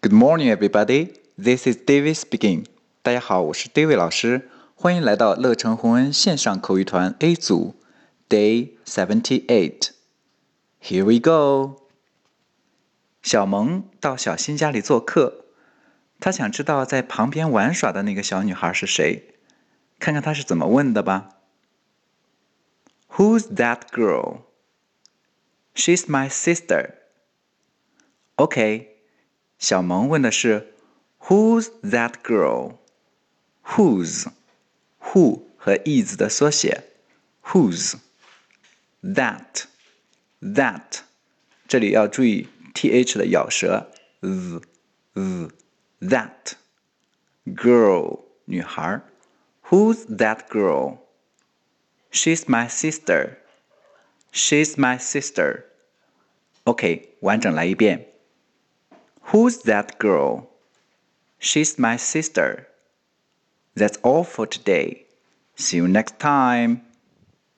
Good morning, everybody. This is David speaking. 大家好，我是 David 老师，欢迎来到乐成宏恩线上口语团 A 组，Day Seventy Eight. Here we go. 小萌到小新家里做客，他想知道在旁边玩耍的那个小女孩是谁，看看她是怎么问的吧。Who's that girl? She's my sister. OK，小萌问的是 Who's that girl？Whose，who 和 is 的缩写，Whose，that，that，这里要注意 th 的咬舌，z z that girl 女孩，Who's that girl？She's my sister. She's my sister. OK，完整来一遍。 Who's that girl? She's my sister. That's all for today. See you next time.